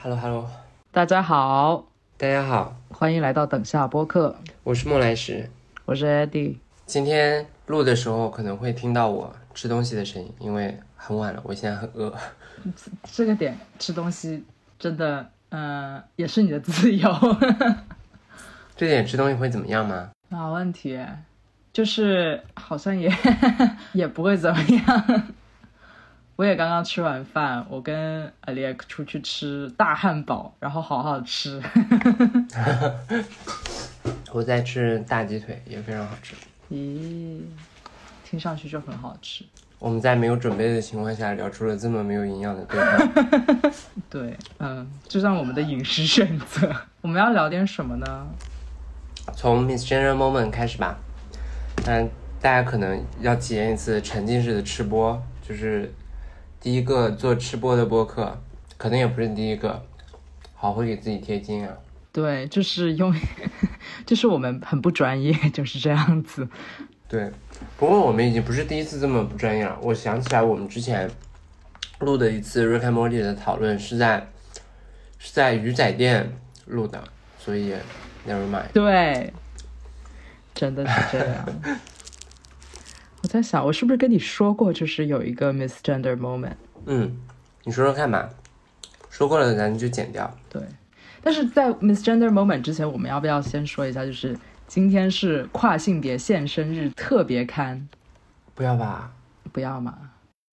Hello Hello，大家好，大家好，欢迎来到等下播客，我是莫来石。我是 Eddie。今天录的时候可能会听到我吃东西的声音，因为很晚了，我现在很饿。这个点吃东西真的，嗯、也是你的自由，这点吃东西会怎么样吗？没 问题，就是好像也 也不会怎么样。我也刚刚吃完饭，我跟 Alex 出去吃大汉堡，然后好好吃。我在吃大鸡腿，也非常好吃。咦，听上去就很好吃。我们在没有准备的情况下聊出了这么没有营养的对话。对，嗯，就像我们的饮食选择，我们要聊点什么呢？从 Miss General Moment 开始吧。嗯，大家可能要体验一次沉浸式的吃播，就是第一个做吃播的播客，可能也不是第一个。好会给自己贴金啊！对，就是用，就是我们很不专业，就是这样子。对，不过我们已经不是第一次这么不专业了。我想起来，我们之前录的一次 Rick and Morty 的讨论是在是在鱼仔店录的，所以 never mind。对，真的是这样。我在想，我是不是跟你说过，就是有一个 misgender moment？嗯，你说说看吧。说过了，咱就剪掉。对，但是在 misgender moment 之前，我们要不要先说一下，就是今天是跨性别现身日特别刊？不要吧？不要嘛？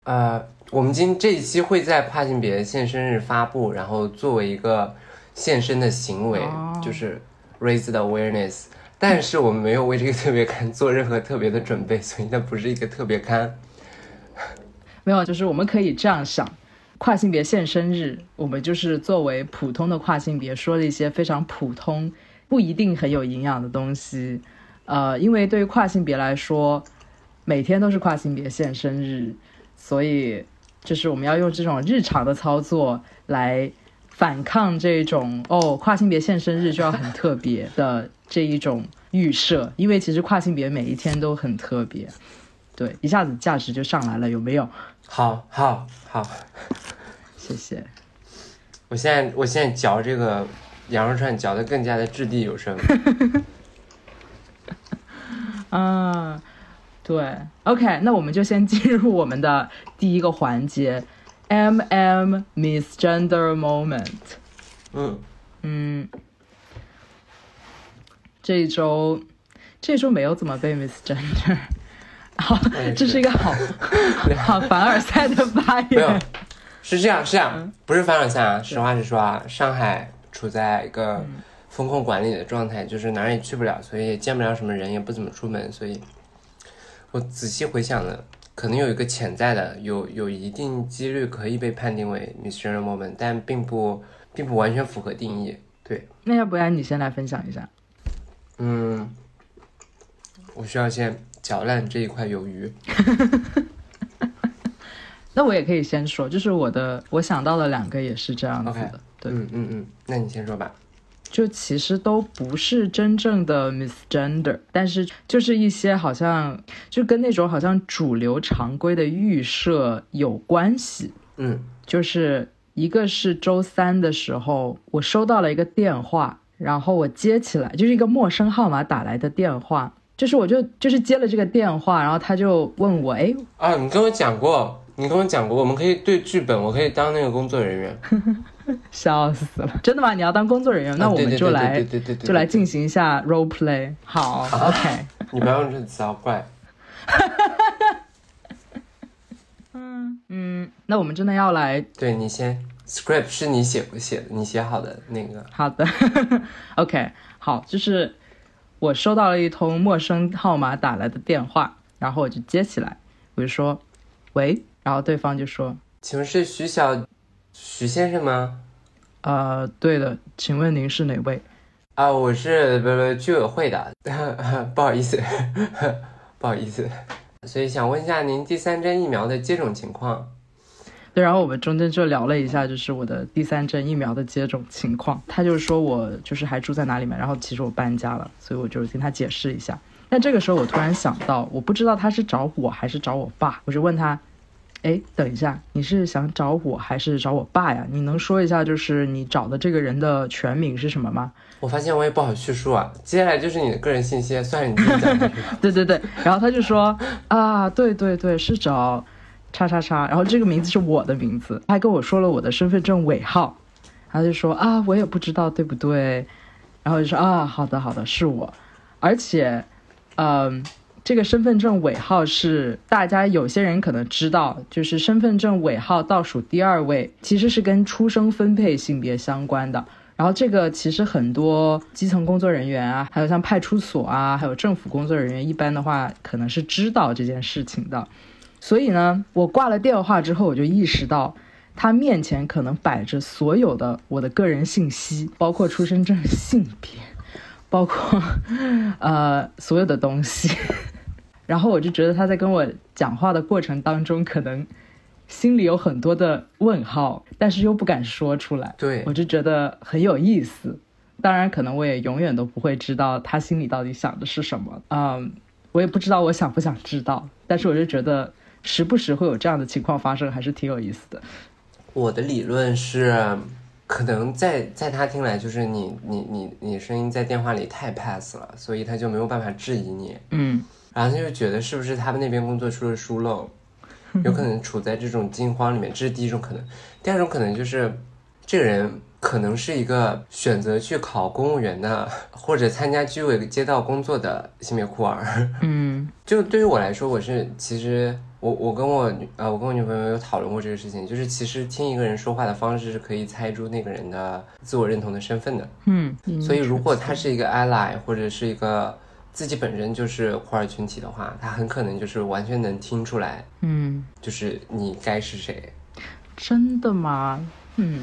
呃，我们今这一期会在跨性别现身日发布，然后作为一个现身的行为，哦就是 raise the awareness。但是我们没有为这个特别刊做任何特别的准备，所以它不是一个特别刊。没有，就是我们可以这样想。跨性别现身日，我们就是作为普通的跨性别说了一些非常普通、不一定很有营养的东西。呃，因为对于跨性别来说，每天都是跨性别现身日，所以就是我们要用这种日常的操作来反抗这种哦，跨性别现身日就要很特别的这一种预设。因为其实跨性别每一天都很特别，对，一下子价值就上来了，有没有？好，好，好，谢谢。我现在我现在嚼这个羊肉串嚼得更加的掷地有声。啊，对，OK，那我们就先进入我们的第一个环节，M M Misgender Moment。嗯，嗯，这一周这一周没有怎么被 Miss Gender，。好，这是一个好好凡尔赛的发言没有言。，是这样，是这样，不是凡尔赛啊。实话实说啊，上海处在一个风控管理的状态，就是哪儿也去不了，所以也见不了什么人，也不怎么出门，所以我仔细回想了，可能有一个潜在的，有有一定几率可以被判定为 misgender moment，但并不并不完全符合定义。对，那要不然你先来分享一下。嗯，我需要先搅烂这一块鱿鱼。那我也可以先说，就是我的我想到了两个也是这样子 OK 的。对，嗯嗯嗯，那你先说吧。就其实都不是真正的 misgender，但是就是一些好像就跟那种好像主流常规的预设有关系。嗯就是一个是周三的时候，我收到了一个电话，然后我接起来，就是一个陌生号码打来的电话，就是我就就是接了这个电话，然后他就问我，哎，啊，你跟我讲过，你跟我讲过，我们可以对剧本，我可以当那个工作人员。笑死了，真的吗？你要当工作人员，那我们就来啊对对对对就来进行一下 role play。好，OK。你不要用这个词，好怪。嗯嗯，那我们真的要来对你先，script 是你写不写的，你写好的那个。好的，OK，好，就是我收到了一通陌生号码打来的电话，然后我就接起来，我就说喂，然后对方就说请问是徐小徐先生吗？呃，对的，请问您是哪位？啊，我是不不居委会的，不好意思，不好意思，所以想问一下您第三针疫苗的接种情况。对，然后我们中间就聊了一下，就是我的第三针疫苗的接种情况。他就是说我就是还住在哪里嘛，然后其实我搬家了，所以我就跟他解释一下。但这个时候我突然想到，我不知道他是找我还是找我爸，我就问他，哎，等一下，你是想找我还是找我爸呀？你能说一下，就是你找的这个人的全名是什么吗？我发现我也不好叙述啊。接下来就是你的个人信息，算是你自己讲的。对对对，然后他就说啊，对对对，是找叉叉叉，然后这个名字是我的名字，他还跟我说了我的身份证尾号，他就说啊，我也不知道对不对，然后就说啊，好的好的，是我，而且，嗯。这个身份证尾号是大家有些人可能知道，就是身份证尾号倒数第二位，其实是跟出生分配性别相关的。然后这个其实很多基层工作人员啊，还有像派出所啊，还有政府工作人员，一般的话可能是知道这件事情的。所以呢，我挂了电话之后，我就意识到他面前可能摆着所有的我的个人信息，包括出生证、性别，包括呃所有的东西。然后我就觉得他在跟我讲话的过程当中，可能心里有很多的问号，但是又不敢说出来。对，我就觉得很有意思。当然，可能我也永远都不会知道他心里到底想的是什么。嗯，我也不知道我想不想知道。但是我就觉得时不时会有这样的情况发生，还是挺有意思的。我的理论是，可能在在他听来，就是你你你你声音在电话里太 pass 了，所以他就没有办法质疑你。嗯。然后他就觉得是不是他们那边工作出了疏漏，有可能处在这种惊慌里面，这是第一种可能。第二种可能就是这个人可能是一个选择去考公务员的，或者参加居委街道工作的性别酷儿。嗯，就对于我来说，我是其实我我跟我呃我跟我女朋友有讨论过这个事情，就是其实听一个人说话的方式是可以猜出那个人的自我认同的身份的。嗯，所以如果他是一个 ally 或者是一个。自己本身就是酷儿群体的话，他很可能就是完全能听出来，嗯，就是你该是谁。真的吗？嗯，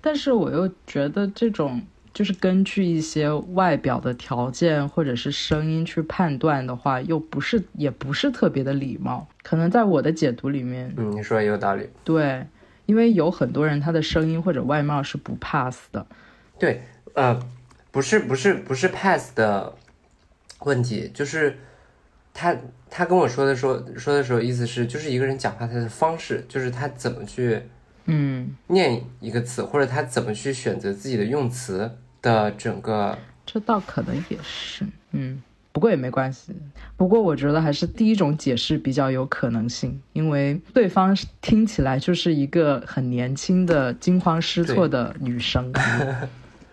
但是我又觉得这种就是根据一些外表的条件或者是声音去判断的话，又不是也不是特别的礼貌。可能在我的解读里面，嗯，你说也有道理。对，因为有很多人他的声音或者外貌是不 pass 的。对，呃，不是不是不是 pass 的。问题就是，他他跟我说的说说的时候，意思是就是一个人讲话他的方式，就是他怎么去嗯念一个词，或者他怎么去选择自己的用词的整个。这倒可能也是，嗯，不过也没关系。不过我觉得还是第一种解释比较有可能性，因为对方听起来就是一个很年轻的惊慌失措的女生。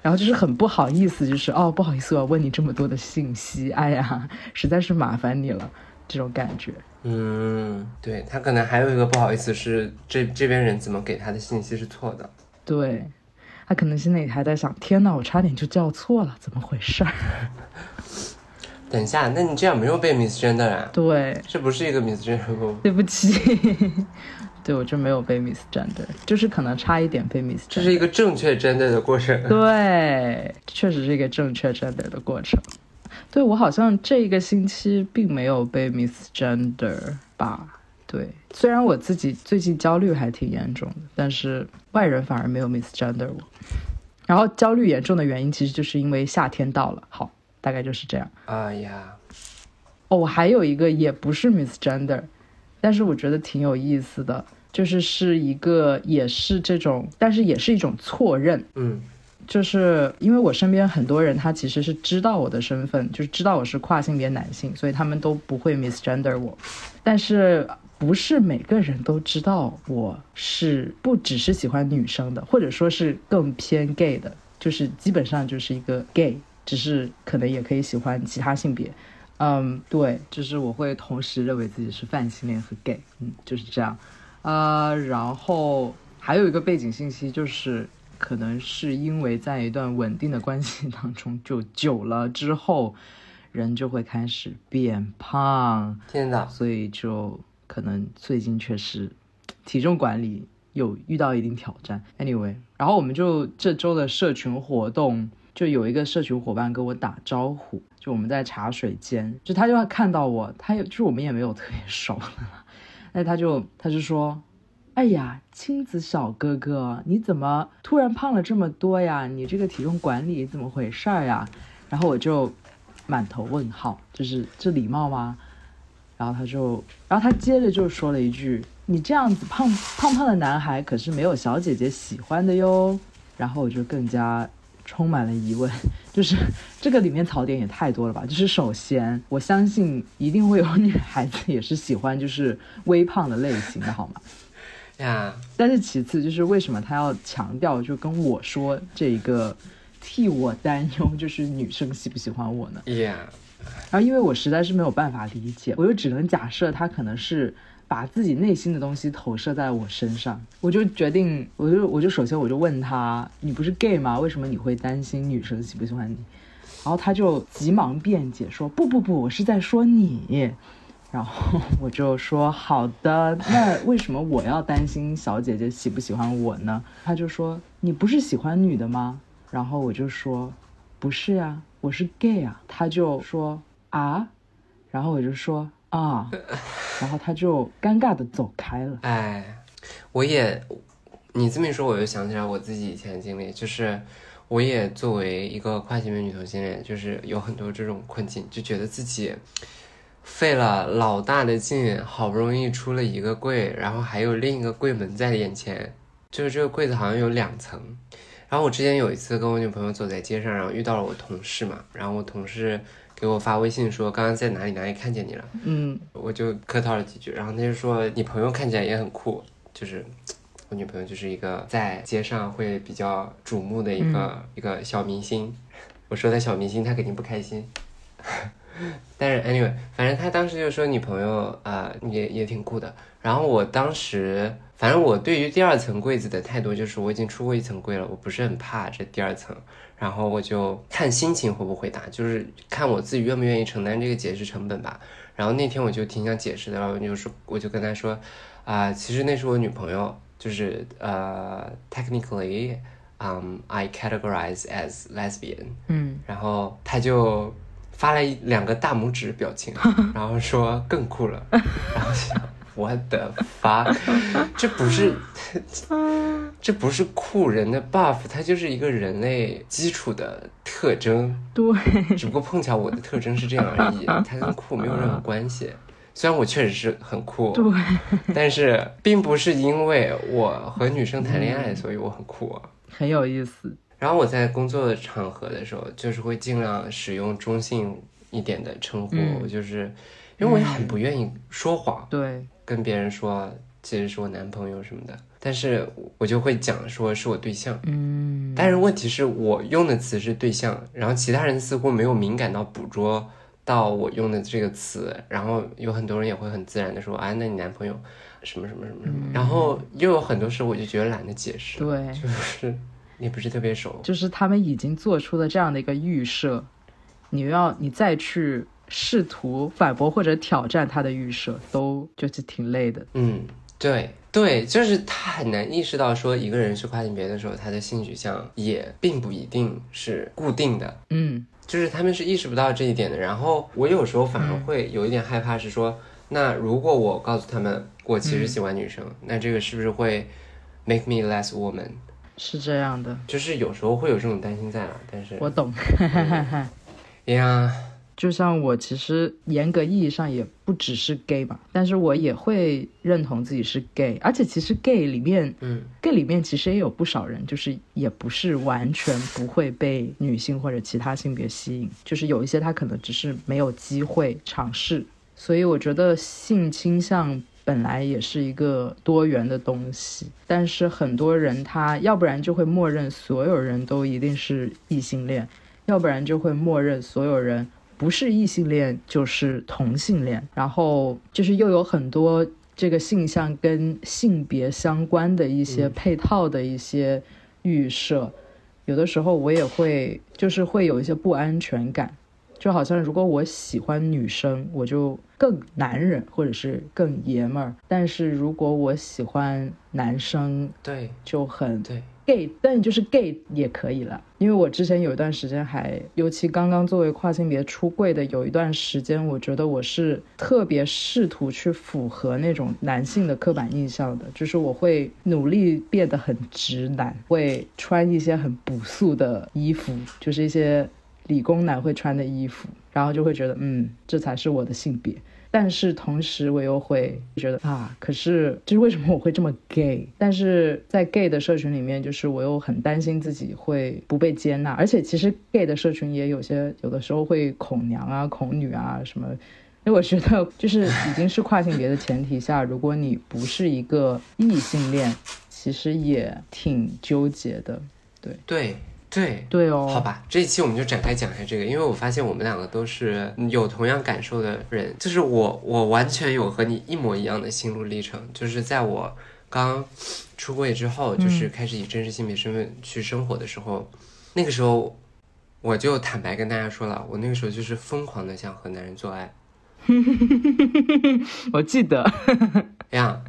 然后就是很不好意思，就是哦，不好意思，我要问你这么多的信息，哎呀，实在是麻烦你了，这种感觉。嗯，对他可能还有一个不好意思是这这边人怎么给他的信息是错的。对，他可能心里还在想，天呐，我差点就叫错了，怎么回事儿？等一下，那你这样没有被 misgender 啊？对，这不是一个 misgender。对不起。对，我就没有被 miss gender，就是可能差一点被 miss。这是一个正确 gender 的过程。对，确实是一个正确 gender 的过程。对我好像这一个星期并没有被 miss gender 吧？对，虽然我自己最近焦虑还挺严重的，但是外人反而没有 miss gender 我。然后焦虑严重的原因其实就是因为夏天到了。好，大概就是这样。哎呀，哦，我还有一个也不是 miss gender，但是我觉得挺有意思的。就是是一个，也是这种，但是也是一种错认。嗯，就是因为我身边很多人，他其实是知道我的身份，就是知道我是跨性别男性，所以他们都不会 misgender 我。但是不是每个人都知道我是不只是喜欢女生的，或者说是更偏 gay 的，就是基本上就是一个 gay，只是可能也可以喜欢其他性别。嗯，对，就是我会同时认为自己是泛性恋和 gay，嗯，就是这样。呃，然后还有一个背景信息，就是可能是因为在一段稳定的关系当中，就久了之后，人就会开始变胖。天哪！所以就可能最近确实体重管理有遇到一定挑战。Anyway，然后我们就这周的社群活动，就有一个社群伙伴跟我打招呼，就我们在茶水间，就他就看到我，他也就是我们也没有特别熟。那他就他就说，哎呀，青子小哥哥，你怎么突然胖了这么多呀？你这个体重管理怎么回事儿呀？然后我就满头问号，就是这礼貌吗？然后他就，然后他接着就说了一句，你这样子胖胖胖的男孩可是没有小姐姐喜欢的哟。然后我就更加充满了疑问，就是这个里面槽点也太多了吧？就是首先，我相信一定会有女孩子也是喜欢就是微胖的类型的，好吗？呀，但是其次就是为什么他要强调就跟我说这一个替我担忧，就是女生喜不喜欢我呢？呀，然后因为我实在是没有办法理解，我就只能假设他可能是。把自己内心的东西投射在我身上，我就决定，我就我就首先我就问他，你不是 gay 吗？为什么你会担心女生喜不喜欢你？然后他就急忙辩解说，不不不，我是在说你。然后 我就说好的，那为什么我要担心小姐姐喜不喜欢我呢？他就说你不是喜欢女的吗？然后我就说不是呀，我是 gay 啊。他就说啊，然后我就说。啊，然后他就尴尬的走开了。哎，我也，你这么一说，我就想起来我自己以前的经历，就是我也作为一个跨性别女同性恋，就是有很多这种困境，就觉得自己费了老大的劲，好不容易出了一个柜，然后还有另一个柜门在眼前，就是这个柜子好像有两层。然后我之前有一次跟我女朋友走在街上，然后遇到了我同事嘛，然后我同事。给我发微信说刚刚在哪里哪里看见你了，嗯，我就客套了几句，然后他就说你朋友看起来也很酷，就是我女朋友就是一个在街上会比较瞩目的一个一个小明星，我说她小明星她肯定不开心，但是 anyway 反正他当时就说你朋友啊也也挺酷的，然后我当时反正我对于第二层柜子的态度就是我已经出过一层柜了，我不是很怕这第二层。然后我就看心情会不会答，就是看我自己愿不愿意承担这个解释成本吧。然后那天我就挺想解释的，然后就说我就跟他说，啊，其实那是我女朋友，就是呃，technically，嗯，I categorize as lesbian。嗯。然后他就发了两个大拇指表情，然后说更酷了。然后想。我的发，这不是，这不是酷人的 buff，它就是一个人类基础的特征。对，只不过碰巧我的特征是这样而已，它跟酷没有任何关系。虽然我确实是很酷，对，但是并不是因为我和女生谈恋爱，所以我很酷。啊很有意思。然后我在工作的场合的时候，就是会尽量使用中性一点的称呼，就是因为我也很不愿意说谎。对。跟别人说其实是我男朋友什么的，但是我就会讲说是我对象，嗯，但是问题是我用的词是对象，然后其他人似乎没有敏感到捕捉到我用的这个词，然后有很多人也会很自然的说，啊，那你男朋友什么什么什么什么，然后又有很多时候我就觉得懒得解释，对，就是你不是特别熟，就是他们已经做出了这样的一个预设，你要你再去。试图反驳或者挑战他的预设，都就是挺累的。嗯，对对，就是他很难意识到说一个人去跨性别的时候，他的性取向也并不一定是固定的。嗯，就是他们是意识不到这一点的。然后我有时候反而会有一点害怕，是说，那如果我告诉他们我其实喜欢女生，那这个是不是会 make me less woman？是这样的，就是有时候会有这种担心在啊。但是我懂。呀。就像我其实严格意义上也不只是 gay 吧，但是我也会认同自己是 gay，而且其实 gay 里面，嗯，gay 里面其实也有不少人，就是也不是完全不会被女性或者其他性别吸引，就是有一些他可能只是没有机会尝试。所以我觉得性倾向本来也是一个多元的东西，但是很多人他要不然就会默认所有人都一定是异性恋，要不然就会默认所有人。不是异性恋就是同性恋，然后就是又有很多这个性向跟性别相关的一些配套的一些预设，有的时候我也会就是会有一些不安全感，就好像如果我喜欢女生，我就更男人或者是更爷们儿，但是如果我喜欢男生，对，就很对。gay，但就是 gay 也可以了，因为我之前有一段时间还，尤其刚刚作为跨性别出柜的有一段时间，我觉得我是特别试图去符合那种男性的刻板印象的，就是我会努力变得很直男，会穿一些很朴素的衣服，就是一些理工男会穿的衣服，然后就会觉得，嗯，这才是我的性别。但是同时，我又会觉得啊，可是就是为什么我会这么 gay？但是在 gay 的社群里面，就是我又很担心自己会不被接纳，而且其实 gay 的社群也有些有的时候会恐娘啊、恐女啊什么。因为我觉得，就是已经是跨性别的前提下，如果你不是一个异性恋，其实也挺纠结的。对对。对对哦，好吧，这一期我们就展开讲一下这个，因为我发现我们两个都是有同样感受的人，就是我我完全有和你一模一样的心路历程，就是在我刚出柜之后，就是开始以真实性别身份去生活的时候，那个时候我就坦白跟大家说了，我那个时候就是疯狂的想和男人做爱，我记得。呀，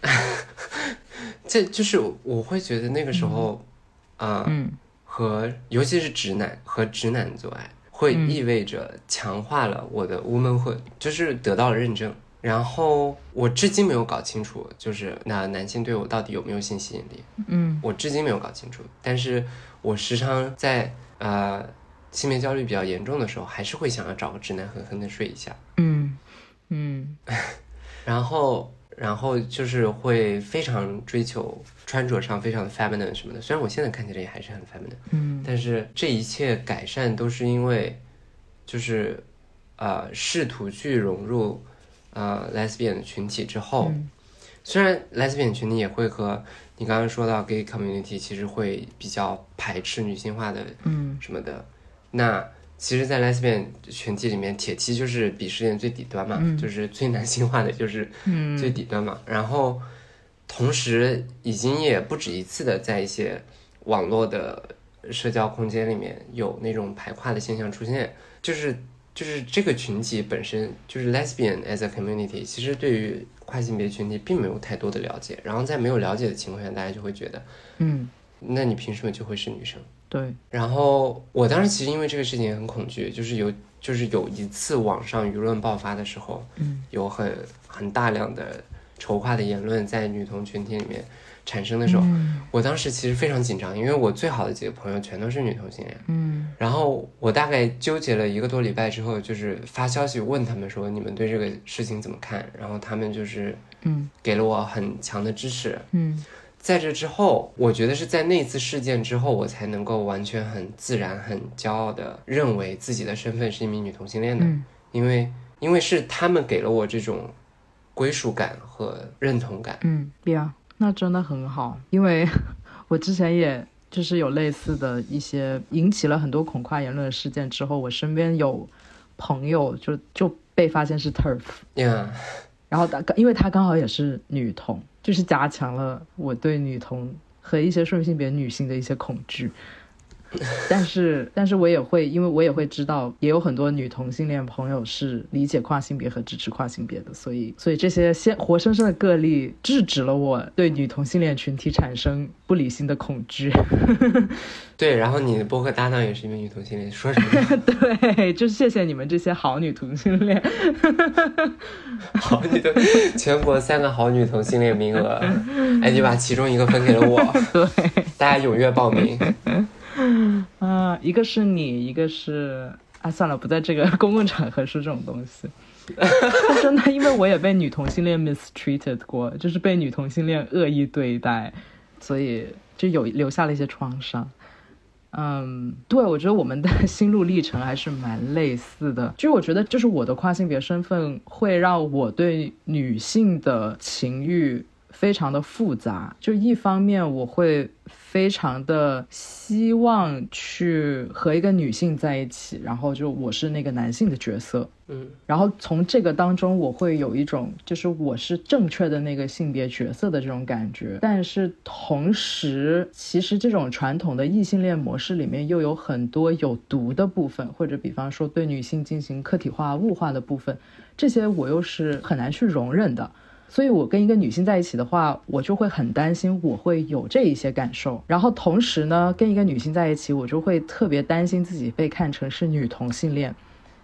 这就是我会觉得那个时候啊。和尤其是直男和直男做爱，会意味着强化了我的 womanhood，就是得到了认证。然后我至今没有搞清楚，就是那男性对我到底有没有性吸引力？嗯，我至今没有搞清楚。但是我时常在呃性别焦虑比较严重的时候，还是会想要找个直男狠狠的睡一下。嗯嗯，然后。然后就是会非常追求穿着上非常的 feminine 什么的，虽然我现在看起来也还是很 feminine，嗯，但是这一切改善都是因为，就是，呃，试图去融入，呃，lesbian 群体之后，虽然 lesbian 群体也会和你刚刚说到 gay community 其实会比较排斥女性化的，嗯，什么的，那。其实，在 lesbian 群体里面，铁梯就是鄙视链最底端嘛，就是最男性化的，就是最底端嘛。然后，同时已经也不止一次的在一些网络的社交空间里面有那种排跨的现象出现，就是就是这个群体本身就是 lesbian as a community，其实对于跨性别群体并没有太多的了解。然后在没有了解的情况下，大家就会觉得，嗯，那你凭什么就会是女生？对，然后我当时其实因为这个事情也很恐惧，就是有就是有一次网上舆论爆发的时候，嗯，有很很大量的筹划的言论在女同群体里面产生的时候，我当时其实非常紧张，因为我最好的几个朋友全都是女同性恋，嗯，然后我大概纠结了一个多礼拜之后，就是发消息问他们说你们对这个事情怎么看，然后他们就是嗯。给了我很强的支持，嗯。在这之后，我觉得是在那次事件之后，我才能够完全很自然、很骄傲的认为自己的身份是一名女同性恋的，因为因为是他们给了我这种归属感和认同感。嗯，对啊，那真的很好，因为 我之前也就是有类似的一些引起了很多恐跨言论的事件之后，我身边有朋友就就被发现是 TERF，然后他因为他刚好也是女同。就是加强了我对女同和一些顺性别女性的一些恐惧，但是，但是我也会，因为我也会知道，也有很多女同性恋朋友是理解跨性别和支持跨性别的，所以，所以这些先活生生的个例制止了我对女同性恋群体产生不理性的恐惧。对，然后你的播客搭档也是一名女同性恋，说什么？对，就是谢谢你们这些好女同性恋。好女的，全国三个好女同性恋名额，哎，你把其中一个分给了我。对，大家踊跃报名。啊，一个是你，一个是啊，算了，不在这个 公共场合说这种东西。真的，因为我也被女同性恋 mistreated 过，就是被女同性恋恶意对待，所以就有留下了一些创伤。嗯，对，我觉得我们的心路历程还是蛮类似的。就我觉得，就是我的跨性别身份会让我对女性的情欲。非常的复杂，就一方面我会非常的希望去和一个女性在一起，然后就我是那个男性的角色，嗯，然后从这个当中我会有一种就是我是正确的那个性别角色的这种感觉，但是同时其实这种传统的异性恋模式里面又有很多有毒的部分，或者比方说对女性进行客体化、物化的部分，这些我又是很难去容忍的。所以，我跟一个女性在一起的话，我就会很担心我会有这一些感受。然后，同时呢，跟一个女性在一起，我就会特别担心自己被看成是女同性恋，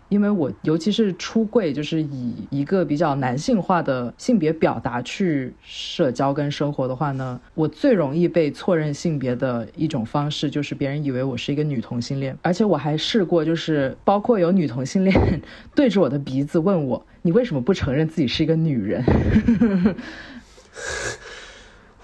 因为我尤其是出柜，就是以一个比较男性化的性别表达去社交跟生活的话呢，我最容易被错认性别的一种方式，就是别人以为我是一个女同性恋，而且我还试过，就是包括有女同性恋对着我的鼻子问我，你为什么不承认自己是一个女人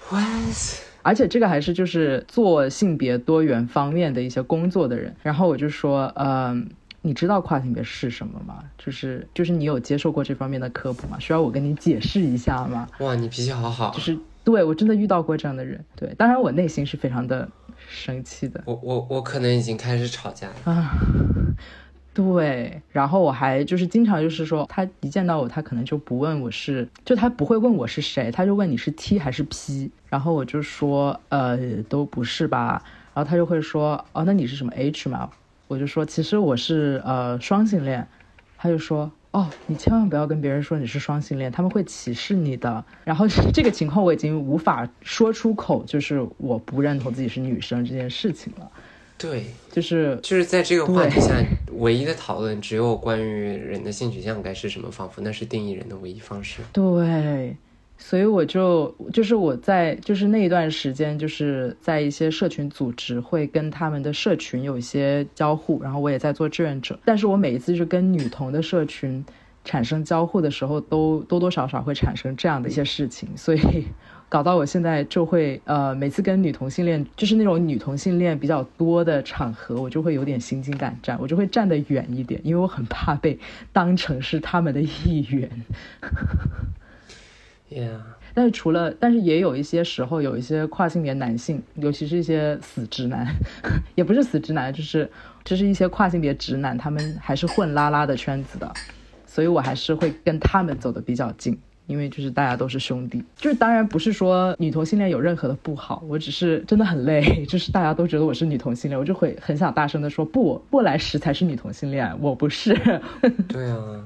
？What？而且这个还是就是做性别多元方面的一些工作的人，然后我就说，嗯。你知道跨性别是什么吗？就是就是你有接受过这方面的科普吗？需要我跟你解释一下吗？哇，你脾气好好。就是对我真的遇到过这样的人，对，当然我内心是非常的生气的。我我我可能已经开始吵架了啊。对，然后我还就是经常就是说，他一见到我，他可能就不问我是，就他不会问我是谁，他就问你是 T 还是 P，然后我就说呃都不是吧，然后他就会说哦那你是什么 H 吗？我就说，其实我是呃双性恋，他就说，哦，你千万不要跟别人说你是双性恋，他们会歧视你的。然后这个情况我已经无法说出口，就是我不认同自己是女生这件事情了。对，就是就是在这个话题下，唯一的讨论只有关于人的性取向该是什么，仿佛那是定义人的唯一方式。对。所以我就就是我在就是那一段时间，就是在一些社群组织会跟他们的社群有一些交互，然后我也在做志愿者。但是我每一次就是跟女同的社群产生交互的时候，都多多少少会产生这样的一些事情，所以搞到我现在就会呃，每次跟女同性恋就是那种女同性恋比较多的场合，我就会有点心惊胆战，我就会站得远一点，因为我很怕被当成是他们的一员。但是除了，但是也有一些时候，有一些跨性别男性，尤其是一些死直男，也不是死直男，就是就是一些跨性别直男，他们还是混拉拉的圈子的，所以我还是会跟他们走的比较近，因为就是大家都是兄弟。就是当然不是说女同性恋有任何的不好，我只是真的很累，就是大家都觉得我是女同性恋，我就会很想大声的说不，不来时才是女同性恋，我不是。对啊。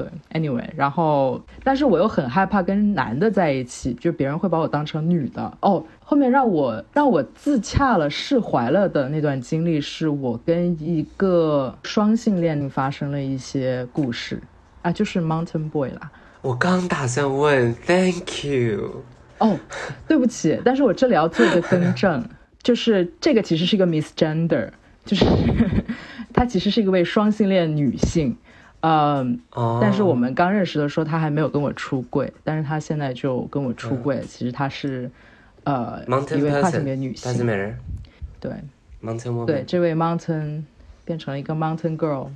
对，anyway，然后，但是我又很害怕跟男的在一起，就别人会把我当成女的。哦，后面让我让我自洽了、释怀了的那段经历，是我跟一个双性恋发生了一些故事啊，就是 Mountain Boy 啦。我刚打算问，Thank you。哦，对不起，但是我这里要做一个更正，就是这个其实是一个 misgender，就是 她其实是一位双性恋女性。嗯，但是我们刚认识的时候，他还没有跟我出柜，但是他现在就跟我出柜。其实他是，呃，一位跨性别女性。美人。对。Mountain。对，这位 Mountain 变成了一个 Mountain Girl。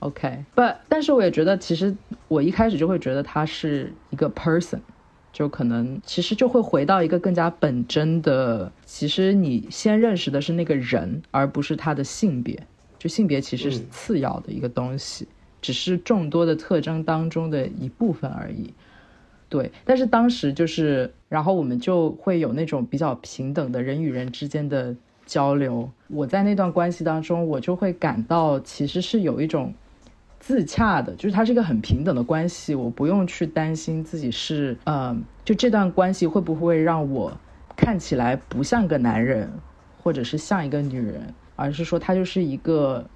OK。不，但是我也觉得，其实我一开始就会觉得他是一个 person，就可能其实就会回到一个更加本真的，其实你先认识的是那个人，而不是他的性别。就性别其实是次要的一个东西。只是众多的特征当中的一部分而已，对。但是当时就是，然后我们就会有那种比较平等的人与人之间的交流。我在那段关系当中，我就会感到其实是有一种自洽的，就是它是一个很平等的关系，我不用去担心自己是，呃，就这段关系会不会让我看起来不像个男人，或者是像一个女人，而是说它就是一个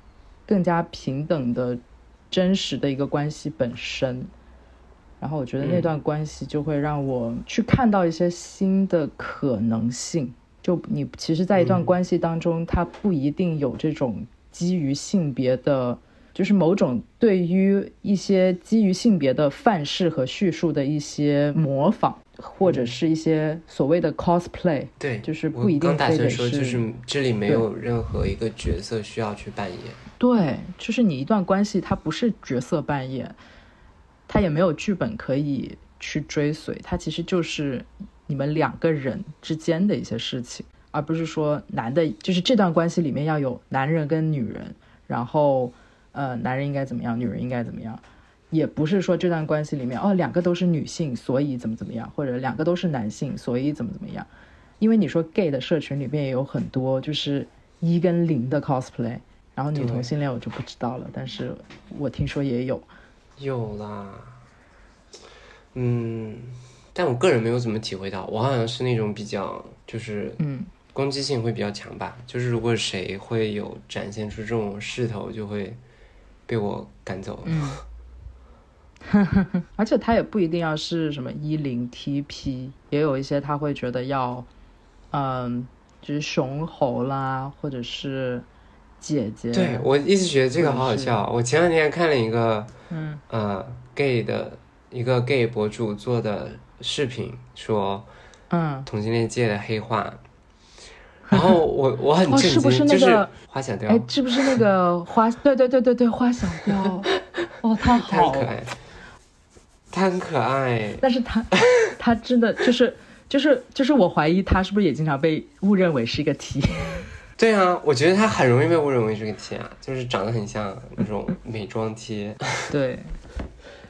更加平等的。真实的一个关系本身，然后我觉得那段关系就会让我去看到一些新的可能性。就你其实，在一段关系当中，它不一定有这种基于性别的，就是某种对于一些基于性别的范式和叙述的一些模仿，或者是一些所谓的 cosplay。对，就是不一定非得说。就是这里没有任何一个角色需要去扮演。对，就是你一段关系，它不是角色扮演，它也没有剧本可以去追随，它其实就是你们两个人之间的一些事情，而不是说男的，就是这段关系里面要有男人跟女人，然后呃，男人应该怎么样，女人应该怎么样，也不是说这段关系里面哦，两个都是女性，所以怎么怎么样，或者两个都是男性，所以怎么怎么样，因为你说 gay 的社群里面也有很多就是一跟零的 cosplay。然后女同性恋我就不知道了，但是我听说也有，有啦，嗯，但我个人没有怎么体会到，我好像是那种比较就是嗯攻击性会比较强吧，就是如果谁会有展现出这种势头，就会被我赶走。嗯，而且他也不一定要是什么一零 TP，也有一些他会觉得要，嗯，就是雄猴啦，或者是姐姐。对我一直觉得这个好好笑。我前两天看了一个，嗯呃，gay 的一个 gay 博主做的视频，说嗯，同性恋界的黑话。然后我我很哦，震惊，是不是那就是个？花小雕哎，，是不是那个花？对对对对对，花小雕。哦，他他好很可爱，他很可爱。但是他 他真的就是就是就是我怀疑他是不是也经常被误认为是一个 T。对啊，我觉得他很容易被误认为是个 T 啊，就是长得很像那种美妆 T。对，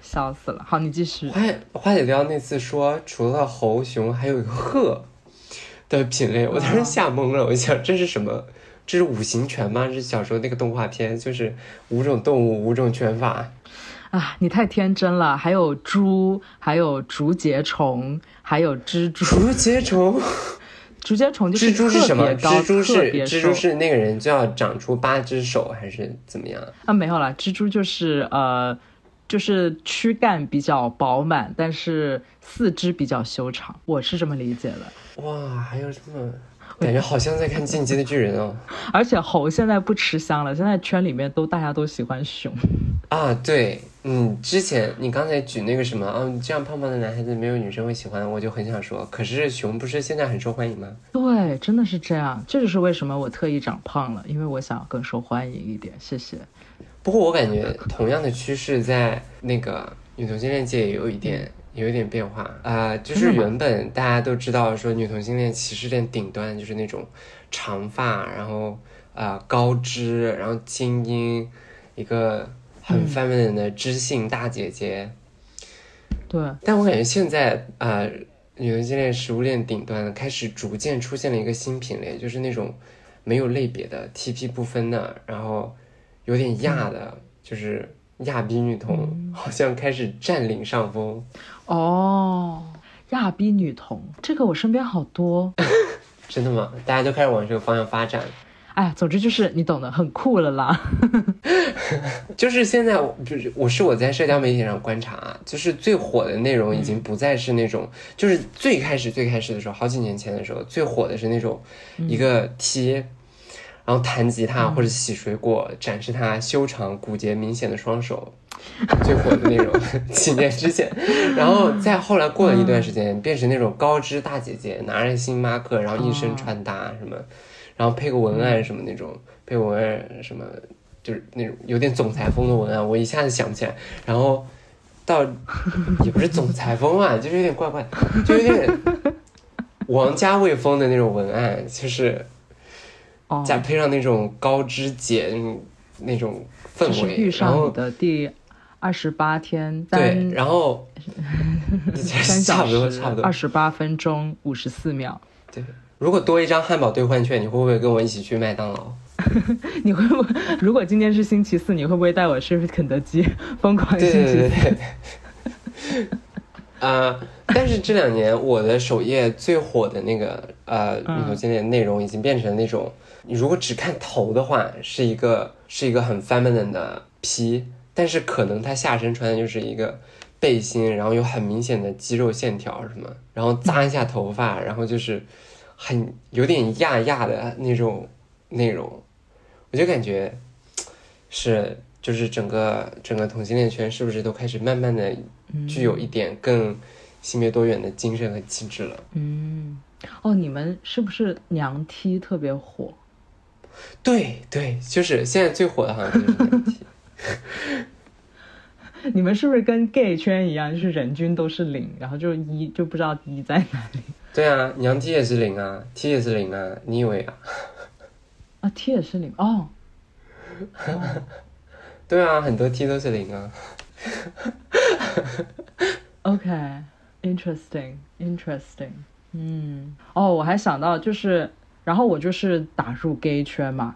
笑死了。好，你继续。花花姐雕那次说，除了猴熊，还有一个鹤的品类，我当时吓懵了。我想这是什么？这是五行拳吗？是小时候那个动画片，就是五种动物五种拳法。啊，你太天真了。还有猪，还有竹节虫，还有蜘蛛。竹节虫，竹节虫就是蜘蛛是什么？蜘蛛是蜘蛛是那个人就要长出八只手，还是怎么样？啊，没有啦，蜘蛛就是呃，就是躯干比较饱满，但是四肢比较修长，我是这么理解的。哇，还有这么，感觉好像在看《进击的巨人》哦。而且猴现在不吃香了，现在圈里面都大家都喜欢熊。啊，对，嗯，之前你刚才举那个什么，哦，这样胖胖的男孩子没有女生会喜欢，我就很想说，可是熊不是现在很受欢迎吗？对，真的是这样，这就是为什么我特意长胖了，因为我想要更受欢迎一点。谢谢。不过我感觉同样的趋势在那个女同性恋界也有一点有一点变化啊、呃就是原本大家都知道说女同性恋歧视链顶端就是那种长发，然后啊、呃高知，然后精英，一个很嗯 feminine 的知性大姐姐。对，但我感觉现在啊、呃女同性恋食物链顶端开始逐渐出现了一个新品类，就是那种没有类别的 TP 不分的，然后有点亚的，就是亚逼女同，好像开始占领上风。哦，亚逼女同，这个我身边好多。真的吗？大家都开始往这个方向发展。哎，总之就是你懂的，很酷了啦。就是现在，就是我是我在社交媒体上观察啊，就是最火的内容已经不再是那种，就是最开始最开始的时候，好几年前的时候，最火的是那种一个 T，、然后弹吉他或者洗水果，展示他修长、骨节明显的双手，最火的那种，几年之前，然后再后来过了一段时间，变成那种高知大姐姐，拿着星巴克，然后一身穿搭什么，然后配个文案什么那种，配文案什么。就是那种有点总裁风的文案，我一下子想不起来。然后到也不是总裁风啊，就是有点怪怪，就有点 王家卫风的那种文案，就是哦，加配上那种高知姐那种氛围，遇上你的第二十八天，对，然后三差小时不多差不多二。十八分钟五十四秒。对，如果多一张汉堡兑换券，你会不会跟我一起去麦当劳？你会不会？如果今天是星期四，你会不会带我去肯德基疯狂对星期四？对对对。呃，但是这两年我的首页最火的那个呃嗯女同性恋内容已经变成那种，你如果只看头的话，是一个是一个很 feminine 的 P，但是可能他下身穿的就是一个背心，然后有很明显的肌肉线条什么，然后扎一下头发，然后就是很有点亚亚的那种内容，我就感觉是就是整个整个同性恋圈是不是都开始慢慢的具有一点更性别多元的精神和气质了？嗯，哦，你们是不是娘梯特别火？对对，就是现在最火的好像就是那个 T。你们是不是跟 gay 圈一样，就是人均都是零，然后就一就不知道一在哪里 对啊，娘 T 也是零啊，T 也是零啊，你以为啊？啊？T 也是零哦，对啊，很多 T 都是零啊。OK，interesting，interesting，嗯，哦，我还想到就是，然后我就是打入 gay 圈嘛，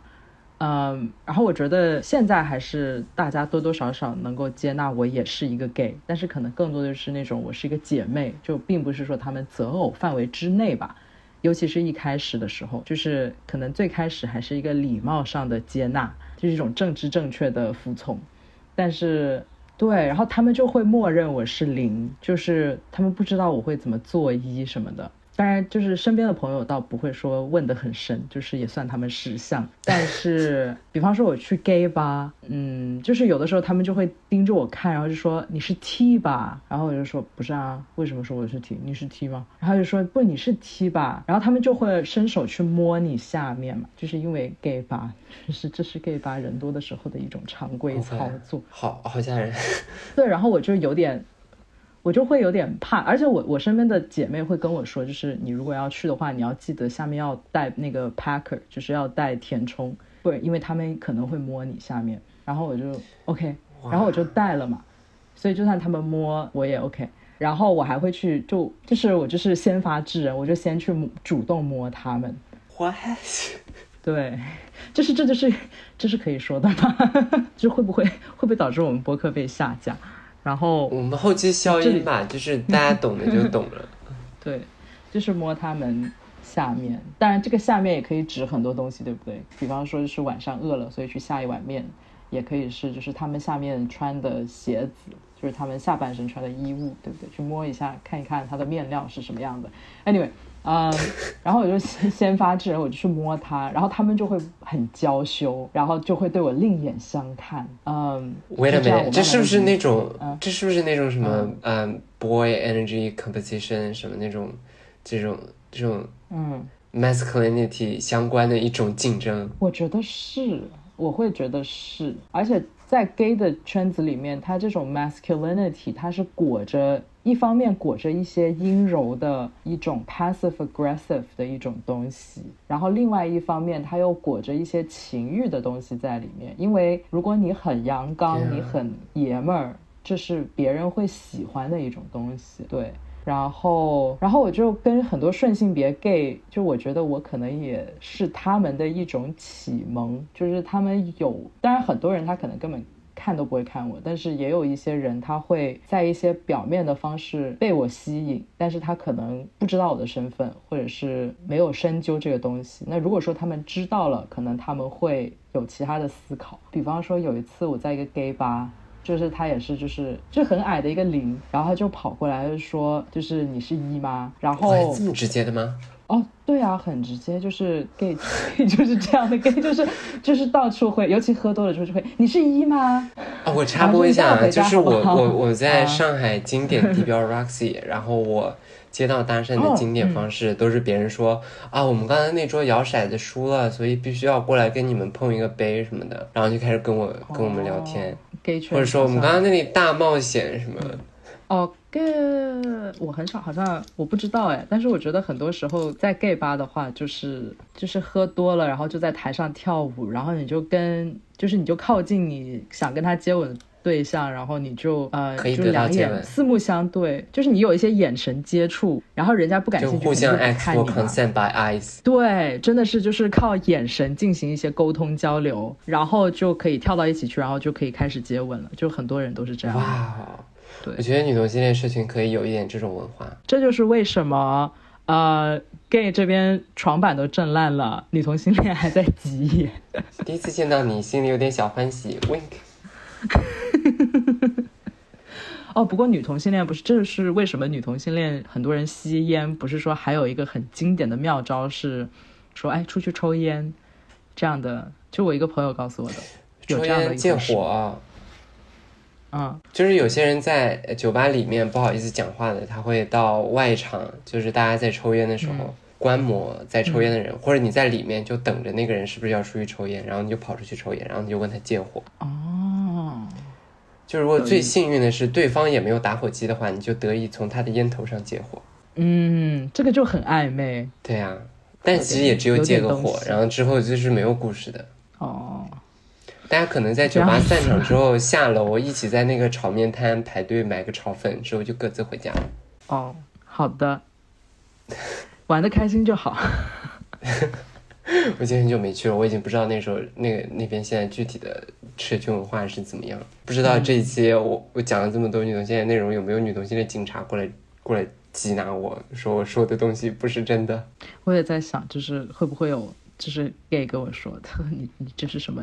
嗯，然后我觉得现在还是大家多多少少能够接纳我也是一个 gay，但是可能更多的是那种我是一个姐妹，就并不是说他们择偶范围之内吧。尤其是一开始的时候，就是可能最开始还是一个礼貌上的接纳，就是一种政治正确的服从。但是对，然后他们就会默认我是零，就是他们不知道我会怎么做一什么的。当然，就是身边的朋友倒不会说问的很深，就是也算他们识相。但是，比方说我去 gay 吧，嗯，就是有的时候他们就会盯着我看，然后就说你是 T 吧，然后我就说不是啊，为什么说我是 T？你是 T 吗？然后就说不，你是 T 吧。然后他们就会伸手去摸你下面嘛，就是因为 gay 吧，就是这是 gay 吧人多的时候的一种常规操作。好好吓人。对，然后我就有点。我就会有点怕，而且我我身边的姐妹会跟我说，就是你如果要去的话，你要记得下面要带那个 packer，就是要带填充，不，因为他们可能会摸你下面。然后我就 OK，然后我就带了嘛，所以就算他们摸我也 OK。然后我还会去，就就是我就是先发制人，我就先去主动摸他们。What？对，就是这就是这是可以说的吗？就会不会会不会导致我们播客被下架？然后我们后期消音吧，就是大家懂的就懂了。对，就是摸他们下面，当然这个下面也可以指很多东西，对不对？比方说就是晚上饿了，所以去下一碗面，也可以是就是他们下面穿的鞋子，就是他们下半身穿的衣物，对不对？去摸一下，看一看它的面料是什么样的。Anyway。嗯，然后我就先先发制人，我就去摸他，然后他们就会很娇羞，然后就会对我另眼相看。嗯，Wait a minute，这是不是那种？这是不是那种什么？嗯，boy energy competition 什么那种？这种这种嗯，masculinity 相关的一种竞争？我觉得是，我会觉得是，而且在 gay 的圈子里面，他这种 masculinity 他是裹着。一方面裹着一些阴柔的一种 passive aggressive 的一种东西，然后另外一方面，它又裹着一些情欲的东西在里面。因为如果你很阳刚，你很爷们儿，这是别人会喜欢的一种东西。对，然后，然后我就跟很多顺性别 gay，就我觉得我可能也是他们的一种启蒙，就是他们有，当然很多人他可能根本。看都不会看我，但是也有一些人，他会在一些表面的方式被我吸引，但是他可能不知道我的身份，或者是没有深究这个东西。那如果说他们知道了，可能他们会有其他的思考。比方说有一次我在一个 gay 吧，就是他也是就是就很矮的一个零，然后他就跑过来说，就是你是一吗？然后这么直接的吗？哦，对啊，很直接，就是 gay 就是这样的 gay，就是就是到处会，尤其喝多了之后就会，你是一吗？啊，我插播一下，啊就是我我我在上海经典地标 Roxy，然后我接到搭讪的经典方式都是别人说啊，我们刚才那桌摇骰子输了，所以必须要过来跟你们碰一个杯什么的，然后就开始跟我跟我们聊天，或者说我们刚刚那里大冒险什么。哦，gay，我很少，好像我不知道哎，但是我觉得很多时候在 gay 吧的话，就是就是喝多了，然后就在台上跳舞，然后你就跟，就是你就靠近你想跟他接吻的对象，然后你就呃，就两眼四目相对，就是你有一些眼神接触，然后人家不感兴趣，就互相看你 consent by eyes，对，真的是就是靠眼神进行一些沟通交流，然后就可以跳到一起去，然后就可以开始接吻了，就很多人都是这样。哇。我觉得女同性恋社群可以有一点这种文化，这就是为什么呃，gay 这边床板都震烂了，女同性恋还在急眼。第一次见到你，心里有点小欢喜，wink。哦，不过女同性恋不是，这是为什么女同性恋很多人吸烟？不是说还有一个很经典的妙招是说，哎，出去抽烟这样的，就我一个朋友告诉我的，抽烟借火。嗯，就是有些人在酒吧里面不好意思讲话的，他会到外场，就是大家在抽烟的时候观摩在抽烟的人，或者你在里面就等着那个人是不是要出去抽烟，然后你就跑出去抽烟，然后你就问他借火。哦，就如果最幸运的是对方也没有打火机的话，你就得以从他的烟头上借火。嗯，这个就很暧昧。对呀，但其实也只有借个火，然后之后就是没有故事的。哦。大家可能在酒吧散场之后下楼，一起在那个炒面摊排队买个炒粉，之后就各自回家了。哦，好的，玩的开心就好。我已经很久没去了，我已经不知道那时候那个那边现在具体的社区文化是怎么样。不知道这一期我我讲了这么多女同性恋内容，有没有女同性恋警察过来过来缉拿我说我说的东西不是真的？我也在想，就是会不会有就是 gay 跟我说的，你你这是什么？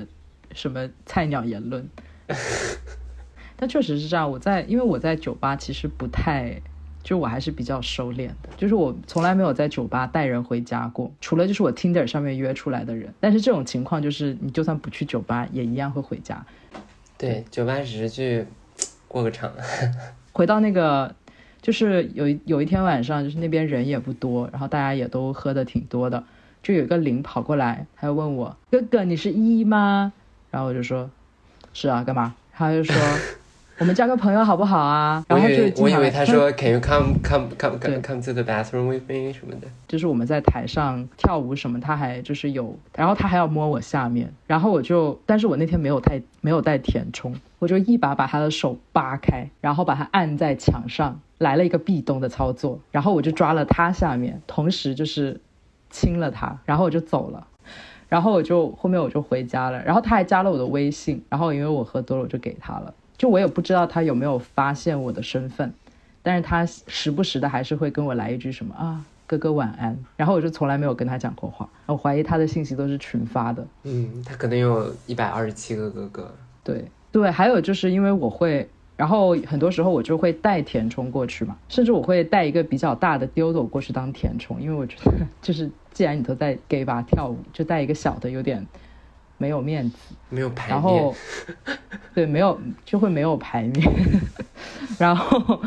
什么菜鸟言论？但确实是这样。我在因为我在酒吧其实不太，就我还是比较收敛的，就是我从来没有在酒吧带人回家过，除了就是我 Tinder 上面约出来的人。但是这种情况就是你就算不去酒吧，也一样会回家。对，酒吧只是去过个场。回到那个，就是有有一天晚上，就是那边人也不多，然后大家也都喝的挺多的，就有一个零跑过来，他就问我哥哥你是一吗？然后我就说，是啊，干嘛？他就说。我们交个朋友好不好啊？然后就我以为他说 Can you come come come come come to the bathroom with me 什么的。就是我们在台上跳舞什么，他还就是有，然后他还要摸我下面，然后我就，但是我那天没有太没有带填充，我就一把把他的手扒开，然后把他按在墙上，来了一个壁咚的操作，然后我就抓了他下面，同时就是亲了他，然后我就走了，然后我就后面我就回家了，然后他还加了我的微信，然后因为我喝多了，我就给他了。就我也不知道他有没有发现我的身份，但是他时不时的还是会跟我来一句什么啊，哥哥晚安。然后我就从来没有跟他讲过话，我怀疑他的信息都是群发的。嗯，他可能有一百二十七个哥哥。对对，还有就是因为我会，然后很多时候我就会带填充过去嘛，甚至我会带一个比较大的丢斗过去当填充，因为我觉得就是既然你都在 gay 吧跳舞，就带一个小的有点。没有面子，没有牌面，然后，对，没有就会没有牌面，然后，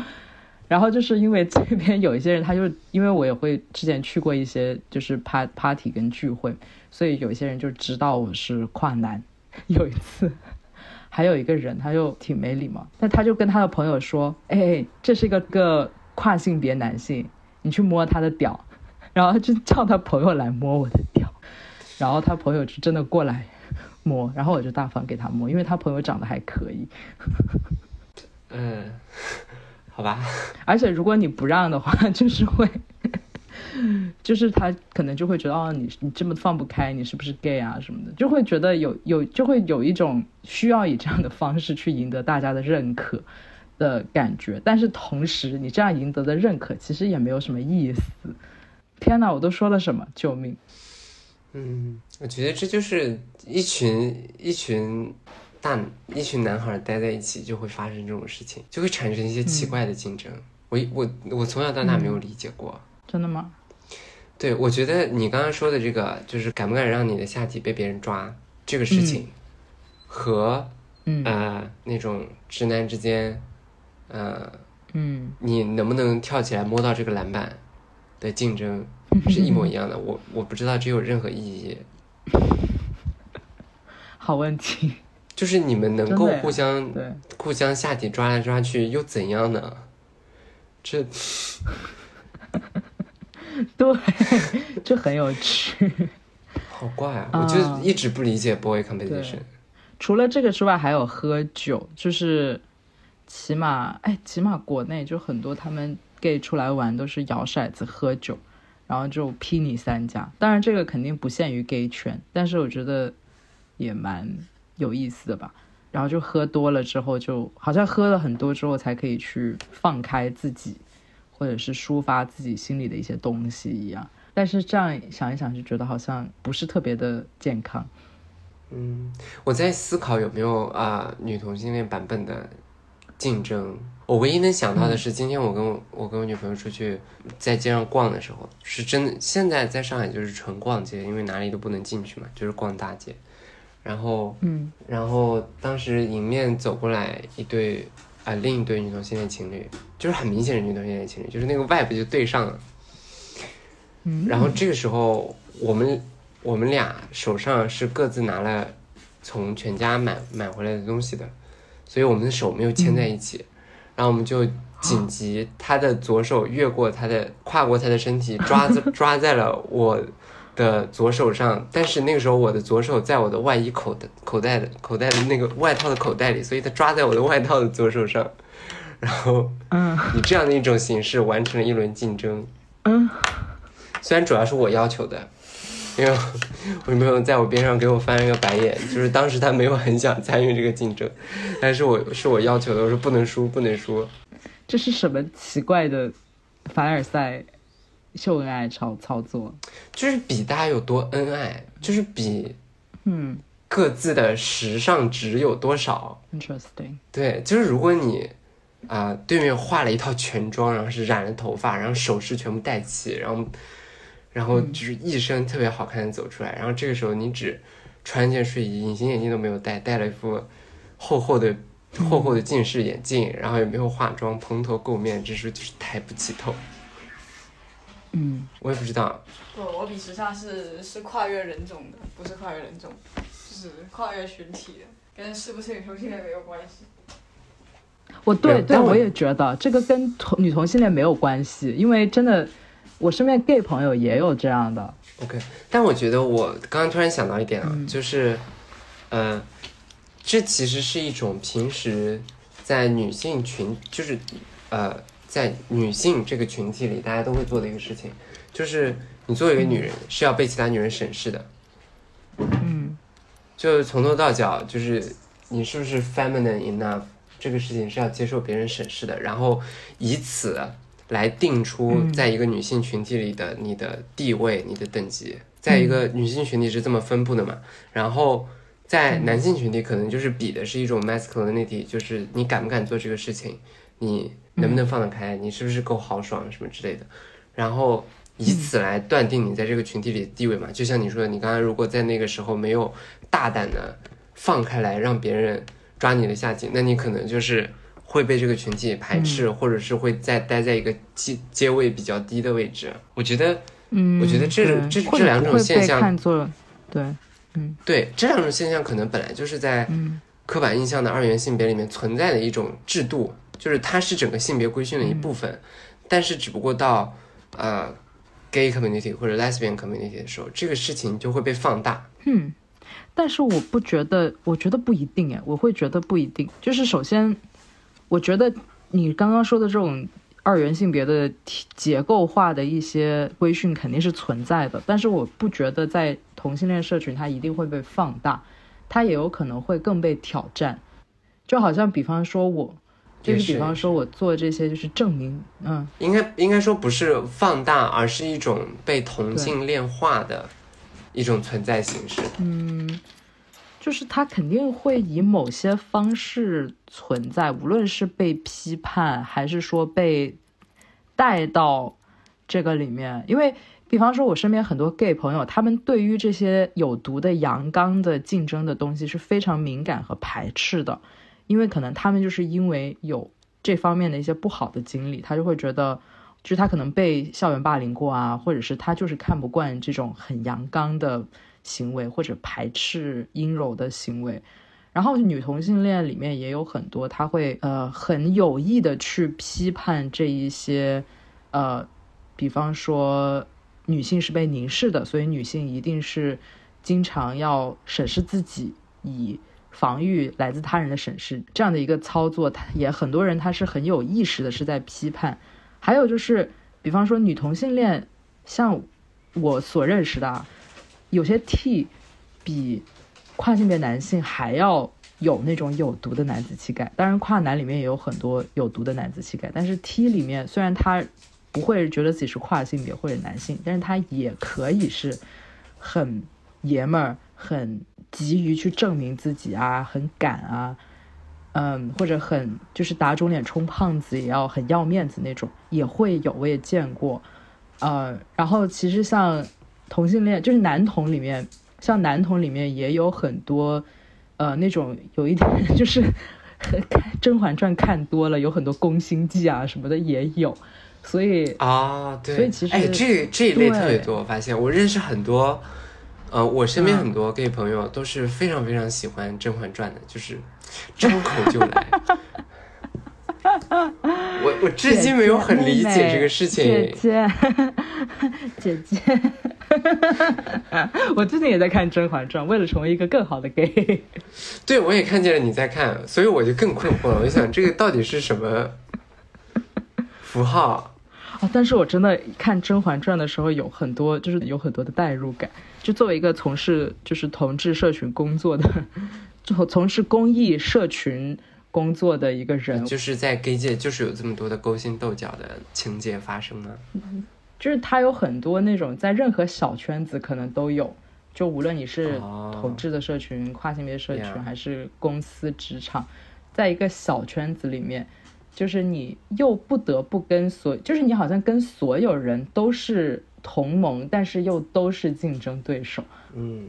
然后就是因为这边有一些人，他就因为我也会之前去过一些就是 part party 跟聚会，所以有一些人就知道我是跨男。有一次，还有一个人他就挺没礼貌，但他就跟他的朋友说：“哎，这是一个个跨性别男性，你去摸他的屌。”然后就叫他朋友来摸我的屌，然后他朋友就真的过来。摸，然后我就大方给他摸，因为他朋友长得还可以。嗯，好吧。而且如果你不让的话，就是会，就是他可能就会觉得哦，你你这么放不开，你是不是 gay 啊什么的，就会觉得有有就会有一种需要以这样的方式去赢得大家的认可的感觉。但是同时，你这样赢得的认可其实也没有什么意思。天哪，我都说了什么？救命！嗯，我觉得这就是一群一群大一群男孩待在一起就会发生这种事情，就会产生一些奇怪的竞争。我我我从小到大没有理解过，真的吗？对，我觉得你刚刚说的这个，就是敢不敢让你的下体被别人抓这个事情，和呃那种直男之间，呃嗯，你能不能跳起来摸到这个篮板的竞争。是一模一样的，我我不知道这有任何意义。好问题，就是你们能够互相互相下体抓来抓去又怎样呢？这，对，这很有趣。好怪啊！我就一直不理解 boy competition。除了这个之外，还有喝酒，就是起码哎，起码国内就很多他们 gay 出来玩都是摇骰子喝酒。然后就批你三家，当然这个肯定不限于 gay 圈，但是我觉得也蛮有意思的吧。然后就喝多了之后，就好像喝了很多之后才可以去放开自己，或者是抒发自己心里的一些东西一样。但是这样想一想，就觉得好像不是特别的健康。嗯，我在思考有没有啊女同性恋版本的竞争。我唯一能想到的是，今天我跟我我跟我女朋友出去在街上逛的时候，是真的。现在在上海就是纯逛街，因为哪里都不能进去嘛，就是逛大街。然后，嗯，然后当时迎面走过来一对啊，另一对女同性恋情侣，就是很明显的女同性恋情侣，就是那个 vibe 就对上了。嗯，然后这个时候，我们我们俩手上是各自拿了从全家买买回来的东西的，所以我们的手没有牵在一起。然后我们就紧急，他的左手越过他的，跨过他的身体，抓在 抓在了我的左手上。但是那个时候我的左手在我的外衣口的口袋的口袋的那个外套的口袋里，所以他抓在我的外套的左手上。然后，嗯，以这样的一种形式完成了一轮竞争。嗯，虽然主要是我要求的，因为我女朋友在我边上给我翻了个白眼，就是当时她没有很想参与这个竞争，但是我是我要求的，我说不能输，不能输。这是什么奇怪的凡尔赛秀恩爱操操作？就是比大家有多恩爱，就是比，嗯，各自的时尚值有多少。Interesting。对，就是如果你啊、对面化了一套全妆，然后是染了头发，然后首饰全部戴齐，然后然后就是一身特别好看的走出来，然后这个时候你只穿一件睡衣，隐形眼镜都没有戴，戴了一副厚厚的厚厚的近视眼镜，然后也没有化妆，蓬头垢面，这是就是抬不起头？嗯，我也不知道，不，我比时尚是是跨越人种的，不是跨越人种，就是跨越群体的，跟是不是女同性恋没有关系。我对对，我也觉得这个跟同女同性恋没有关系，因为真的，我身边 gay 朋友也有这样的。OK，但我觉得我刚刚突然想到一点啊，就是，呃，这其实是一种平时在女性群，就是呃，在女性这个群体里大家都会做的一个事情，就是你作为一个女人是要被其他女人审视的，嗯。就是从头到脚，就是你是不是 feminine enough 这个事情是要接受别人审视的，然后以此来定出嗯。在一个女性群体里的你的地位、你的等级。在一个女性群体是这么分布的嘛，然后在男性群体可能就是比的是一种 masculinity，就是你敢不敢做这个事情，你能不能放得开，你是不是够豪爽什么之类的，然后以此来断定你在这个群体里的地位嘛。就像你说的，你刚刚如果在那个时候没有大胆的放开来让别人抓你的下体，那你可能就是会被这个群体排斥，或者是会在待在一个阶阶位比较低的位置。我觉得，嗯，我觉得这这这两种现象看作对，对这两种现象，可能本来就是在嗯刻板印象的二元性别里面存在的一种制度，就是它是整个性别规训的一部分，但是只不过到呃 gay community 或者 lesbian community 的时候，这个事情就会被放大。嗯，但是我不觉得，我觉得不一定哎，我会觉得不一定。就是首先，我觉得你刚刚说的这种二元性别的结构化的一些规训肯定是存在的，但是我不觉得在同性恋社群它一定会被放大，它也有可能会更被挑战。就好像比方说我，就是是比方说我做这些就是证明，嗯，应该应该说不是放大，而是一种被同性恋化的一种存在形式。就是他肯定会以某些方式存在，无论是被批判，还是说被带到这个里面。因为，比方说，我身边很多 gay 朋友，他们对于这些有毒的阳刚的竞争的东西是非常敏感和排斥的，因为可能他们就是因为有这方面的一些不好的经历，他就会觉得。就是他可能被校园霸凌过啊，或者是他就是看不惯这种很阳刚的行为，或者排斥阴柔的行为。然后女同性恋里面也有很多，他会呃很有意的去批判这一些呃，比方说女性是被凝视的，所以女性一定是经常要审视自己，以防御来自他人的审视。这样的一个操作，他也很多人他是很有意识的，是在批判。还有就是，比方说女同性恋，像我所认识的，有些 T 比跨性别男性还要有那种有毒的男子气概。当然，跨男里面也有很多有毒的男子气概，但是 T 里面虽然他不会觉得自己是跨性别或者男性，但是他也可以是很爷们儿，很急于去证明自己啊，很敢啊。嗯，或者很就是打肿脸充胖子，也要很要面子那种，也会有，我也见过。呃，然后其实像同性恋，就是男同里面，像男同里面也有很多，呃，那种有一点 就是看《甄嬛传》看多了，有很多宫心计啊什么的也有，所以啊，对，所以其实哎，这这一类特别多，我发现我认识很多，呃，我身边很多 gay 朋友都是非常非常喜欢《甄嬛传》的，就是张口就来。我我至今没有很理解这个事情。姐姐，姐姐，我最近也在看《甄嬛传》，为了成为一个更好的 gay。对，我也看见了你在看，所以我就更困惑了。我就想，这个到底是什么符号？哦，但是我真的看《甄嬛传》的时候，有很多就是有很多的代入感。就作为一个从事就是同志社群工作的，就从事公益社群工作的一个人，就是在 gay 界，就是有这么多的勾心斗角的情节发生呢。就是他有很多那种在任何小圈子可能都有。就无论你是哦。同志的社群、跨性别社群还是公司职场，在一个小圈子里面，就是你又不得不跟所，就是你好像跟所有人都是同盟，但是又都是竞争对手，嗯。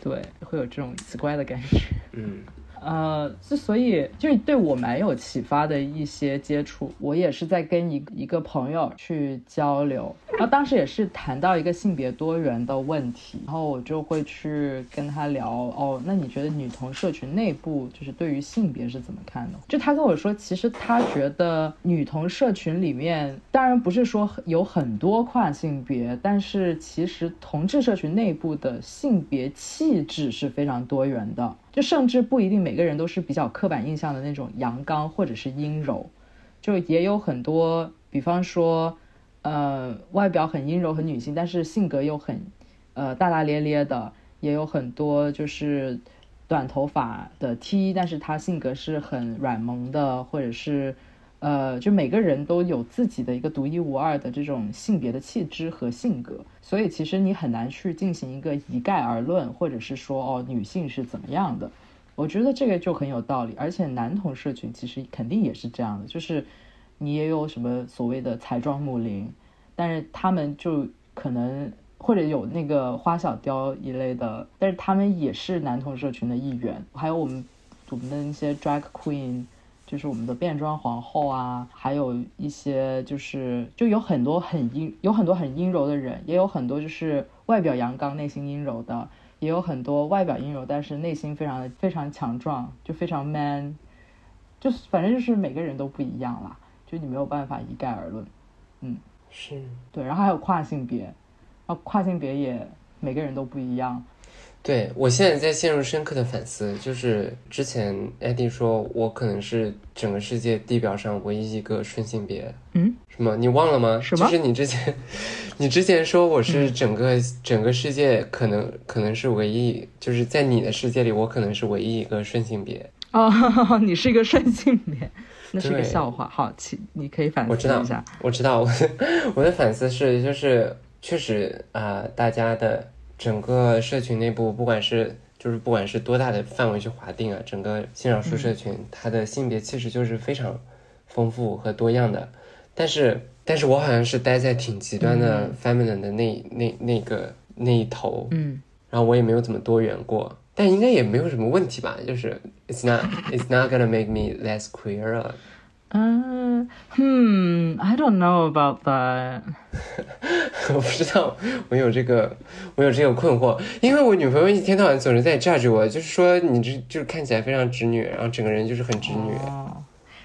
对，会有这种奇怪的感觉。嗯呃，之所以就是对我蛮有启发的一些接触，我也是在跟一一个朋友去交流，然后当时也是谈到一个性别多元的问题，然后我就会去跟他聊，哦，那你觉得女同社群内部就是对于性别是怎么看的？就他跟我说，其实他觉得女同社群里面，当然不是说有很多跨性别，但是其实同志社群内部的性别气质是非常多元的。就甚至不一定每个人都是比较刻板印象的那种阳刚或者是阴柔，就也有很多，比方说，呃，外表很阴柔很女性，但是性格又很，呃，大大咧咧的，也有很多就是短头发的 T，但是他性格是很软萌的，或者是，呃，就每个人都有自己的一个独一无二的这种性别的气质和性格，所以其实你很难去进行一个一概而论，或者是说哦女性是怎么样的。我觉得这个就很有道理，而且男同社群其实肯定也是这样的，就是你也有什么所谓的彩妆母林，但是他们就可能或者有那个花小雕一类的，但是他们也是男同社群的一员，还有我们我们的那些 drag queen。就是我们的变装皇后啊，还有一些就是就有很多很阴，有很多很阴柔的人，也有很多就是外表阳刚、内心阴柔的，也有很多外表阴柔，但是内心非常的非常强壮，就非常 man，就是反正就是每个人都不一样啦，就你没有办法一概而论。嗯是。对，然后还有跨性别，然后跨性别也每个人都不一样。对我现在在陷入深刻的反思，就是之前艾迪说我可能是整个世界地表上唯一一个顺性别，嗯，什么？你忘了吗？什么就是你之前，你之前说我是整个、整个世界可能可能是唯一，就是在你的世界里，我可能是唯一一个顺性别。哦，你是一个顺性别，那是一个笑话。好，其你可以反思一下。我知道，我 我的反思是，就是确实啊、大家的整个社群内部，不管是就是不管是多大的范围去划定啊，整个性少数社群，它的性别其实就是非常丰富和多样的。但是，但是我好像是待在挺极端的 feminine 的那、那那个那一头，嗯，然后我也没有怎么多元过。但应该也没有什么问题吧，就是 it's not it's not gonna make me less queer 了。嗯，hmm, I don't know about that。我不知道，我有这个，我有这个困惑，因为我女朋友一天到晚总是在 judge 我，就是说你这就是看起来非常直女，然后整个人就是很直女。哦，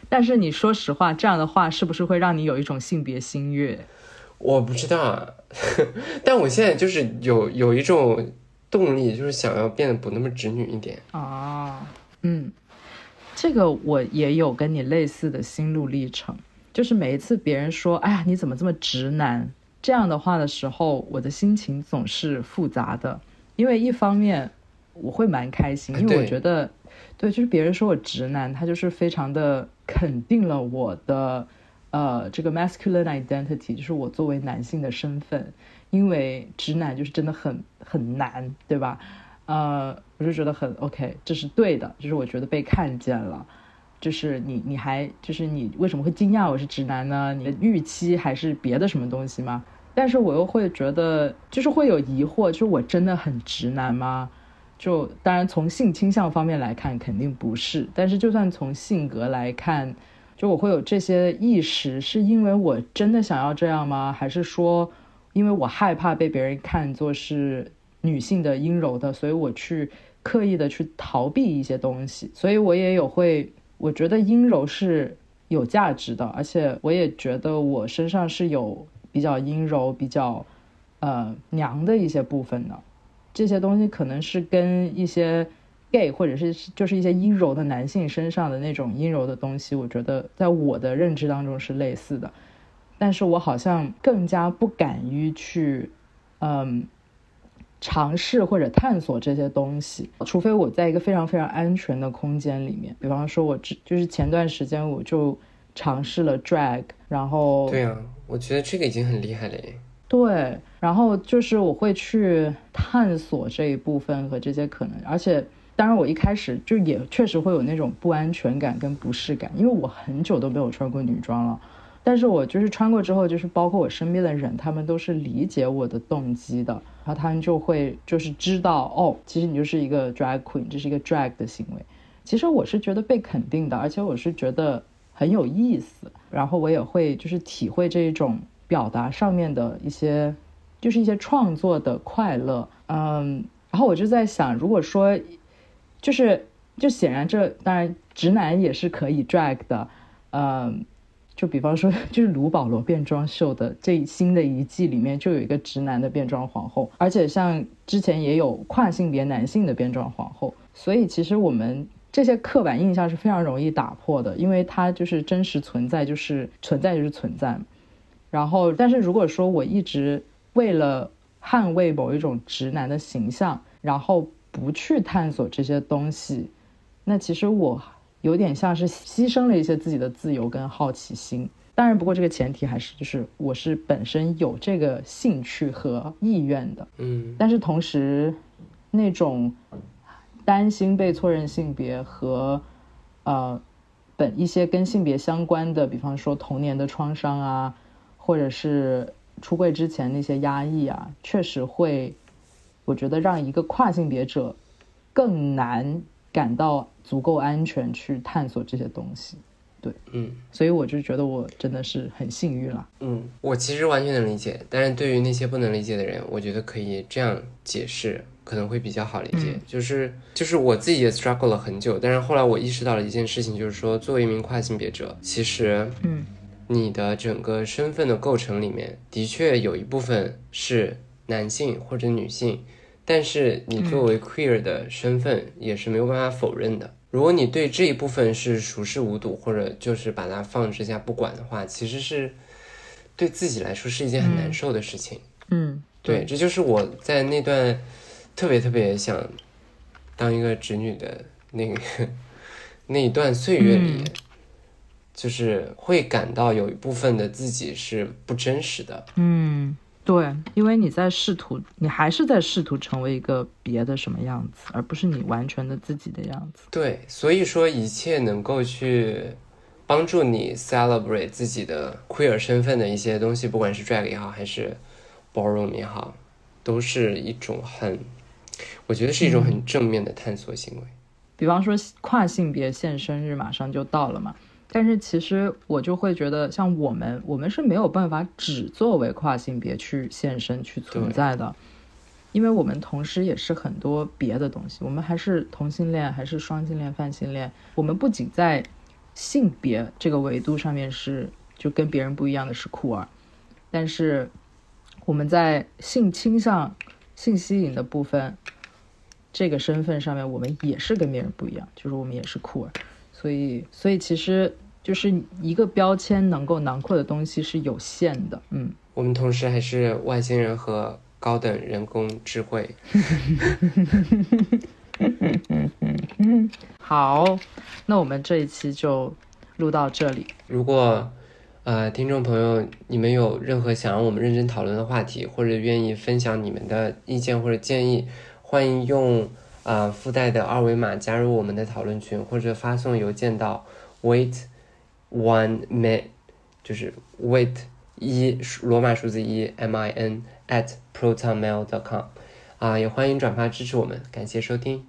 但是你说实话，这样的话是不是会让你有一种性别心悦？我不知道啊，但我现在就是有有一种动力，就是想要变得不那么直女一点。哦，嗯，这个我也有跟你类似的心路历程，就是每一次别人说“哎呀，你怎么这么直男”这样的话的时候，我的心情总是复杂的，因为一方面我会蛮开心，啊因为我觉得，对，就是别人说我直男，他就是非常的肯定了我的。呃，这个 masculine identity 就是我作为男性的身份，因为直男就是真的很很难，对吧？呃，我就觉得很 OK，这是对的，就是我觉得被看见了，就是你你还就是你为什么会惊讶我是直男呢？你的预期还是别的什么东西吗？但是我又会觉得，就是会有疑惑，就是我真的很直男吗？就当然从性倾向方面来看，肯定不是，但是就算从性格来看。就我会有这些意识，是因为我真的想要这样吗？还是说，因为我害怕被别人看作是女性的阴柔的，所以我去刻意的去逃避一些东西？所以我也有会，我觉得阴柔是有价值的，而且我也觉得我身上是有比较阴柔、比较呃娘的一些部分的。这些东西可能是跟一些。gay 或者是就是一些阴柔的男性身上的那种阴柔的东西，我觉得在我的认知当中是类似的，但是我好像更加不敢于去，嗯，尝试或者探索这些东西，除非我在一个非常非常安全的空间里面。比方说，我只就是前段时间我就尝试了 drag，然后对啊，我觉得这个已经很厉害了耶。对，然后就是我会去探索这一部分和这些可能，而且当然我一开始就也确实会有那种不安全感跟不适感，因为我很久都没有穿过女装了。但是我就是穿过之后，就是包括我身边的人，他们都是理解我的动机的，然后他们就会就是知道哦，其实你就是一个 drag queen，这是一个 drag 的行为。其实我是觉得被肯定的，而且我是觉得很有意思，然后我也会就是体会这一种表达上面的一些，就是一些创作的快乐。嗯，然后我就在想，如果说就是就显然这当然直男也是可以 drag 的，嗯。就比方说，就是卢保罗变装秀的这新的一季里面，就有一个直男的变装皇后，而且像之前也有跨性别男性的变装皇后，所以其实我们这些刻板印象是非常容易打破的，因为它就是真实存在，就是存在就是存在。然后，但是如果说我一直为了捍卫某一种直男的形象，然后不去探索这些东西，那其实我。有点像是牺牲了一些自己的自由跟好奇心，当然，不过这个前提还是就是我是本身有这个兴趣和意愿的，嗯，但是同时，那种担心被错认性别和呃本一些跟性别相关的，比方说童年的创伤啊，或者是出柜之前那些压抑啊，确实会，我觉得让一个跨性别者更难感到。足够安全去探索这些东西，对，嗯，所以我就觉得我真的是很幸运了，嗯，我其实完全能理解，但是对于那些不能理解的人，我觉得可以这样解释，可能会比较好理解，就是就是我自己也 struggle 了很久，但是后来我意识到了一件事情，就是说作为一名跨性别者，其实，嗯，你的整个身份的构成里面，的确有一部分是男性或者女性。但是你作为 queer 的身份也是没有办法否认的。如果你对这一部分是熟视无睹，或者就是把它放之下不管的话，其实是对自己来说是一件很难受的事情。嗯，对，这就是我在那段特别特别想当一个直女的那个 那一段岁月里，就是会感到有一部分的自己是不真实的。嗯。对，因为你在试图，你还是在试图成为一个别的什么样子，而不是你完全的自己的样子。对，所以说一切能够去帮助你 celebrate 自己的 queer 身份的一些东西，不管是 drag 也好，还是 ballroom 也好，都是一种很，我觉得是一种很正面的探索行为。比方说跨性别现身日马上就到了嘛。但是其实我就会觉得，像我们，我们是没有办法只作为跨性别去现身、去存在的，因为我们同时也是很多别的东西。我们还是同性恋，还是双性恋、泛性恋。我们不仅在性别这个维度上面是就跟别人不一样的是酷儿，但是我们在性倾向、性吸引的部分这个身份上面，我们也是跟别人不一样，就是我们也是酷儿。所以，所以其实。就是一个标签能够囊括的东西是有限的，嗯，我们同时还是外星人和高等人工智慧。好，那我们这一期就录到这里。如果呃听众朋友你们有任何想让我们认真讨论的话题，或者愿意分享你们的意见或者建议，欢迎用啊附带的二维码加入我们的讨论群，或者发送邮件到 wait。One min 就是 wait 一罗马数字一 m i n at protonmail.com，啊，也欢迎转发支持我们，感谢收听。